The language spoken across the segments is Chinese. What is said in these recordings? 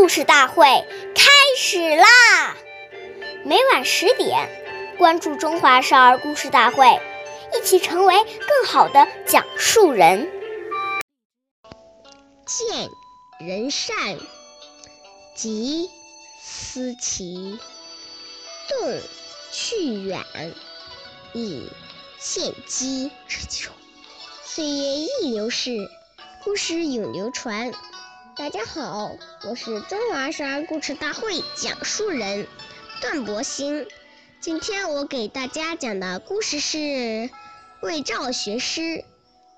故事大会开始啦！每晚十点，关注《中华少儿故事大会》，一起成为更好的讲述人。见人善，即思齐；动去远，以见机。岁月易流逝，故事永流传。大家好，我是中华少儿故事大会讲述人段博鑫。今天我给大家讲的故事是《魏赵学诗》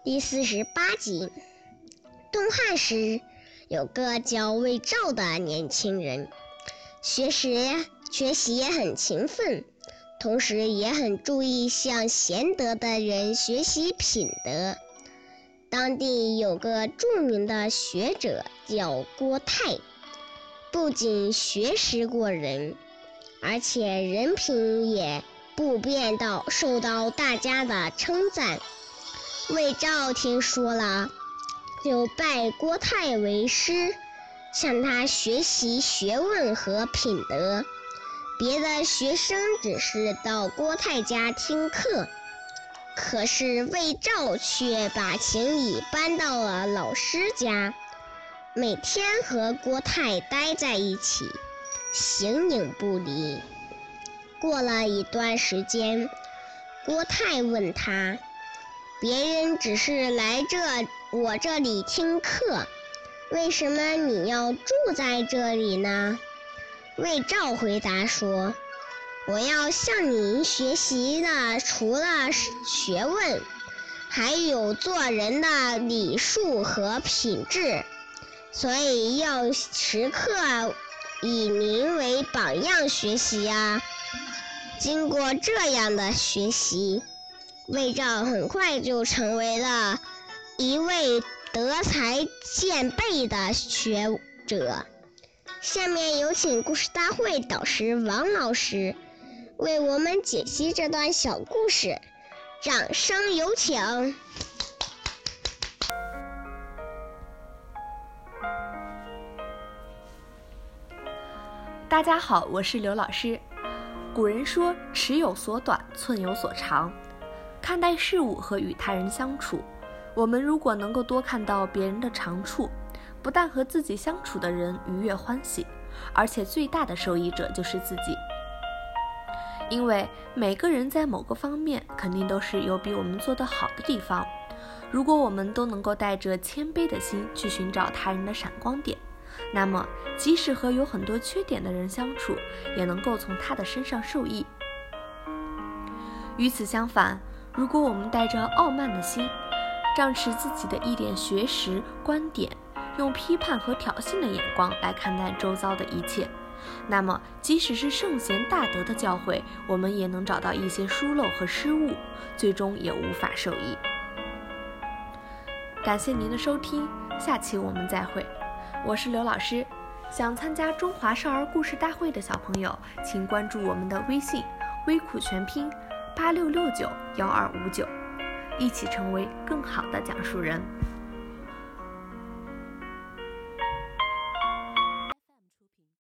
第四十八集。东汉时，有个叫魏赵的年轻人，学识学习也很勤奋，同时也很注意向贤德的人学习品德。当地有个著名的学者叫郭泰，不仅学识过人，而且人品也不变到受到大家的称赞。魏赵听说了，就拜郭泰为师，向他学习学问和品德。别的学生只是到郭泰家听课。可是魏赵却把行李搬到了老师家，每天和郭泰待在一起，形影不离。过了一段时间，郭泰问他：“别人只是来这我这里听课，为什么你要住在这里呢？”魏赵回答说。我要向您学习的，除了学问，还有做人的礼数和品质，所以要时刻以您为榜样学习呀。经过这样的学习，魏照很快就成为了一位德才兼备的学者。下面有请故事大会导师王老师。为我们解析这段小故事，掌声有请。大家好，我是刘老师。古人说“尺有所短，寸有所长”。看待事物和与他人相处，我们如果能够多看到别人的长处，不但和自己相处的人愉悦欢喜，而且最大的受益者就是自己。因为每个人在某个方面肯定都是有比我们做得好的地方。如果我们都能够带着谦卑的心去寻找他人的闪光点，那么即使和有很多缺点的人相处，也能够从他的身上受益。与此相反，如果我们带着傲慢的心，仗持自己的一点学识观点，用批判和挑衅的眼光来看待周遭的一切。那么，即使是圣贤大德的教诲，我们也能找到一些疏漏和失误，最终也无法受益。感谢您的收听，下期我们再会。我是刘老师，想参加中华少儿故事大会的小朋友，请关注我们的微信“微苦全拼八六六九幺二五九”，一起成为更好的讲述人。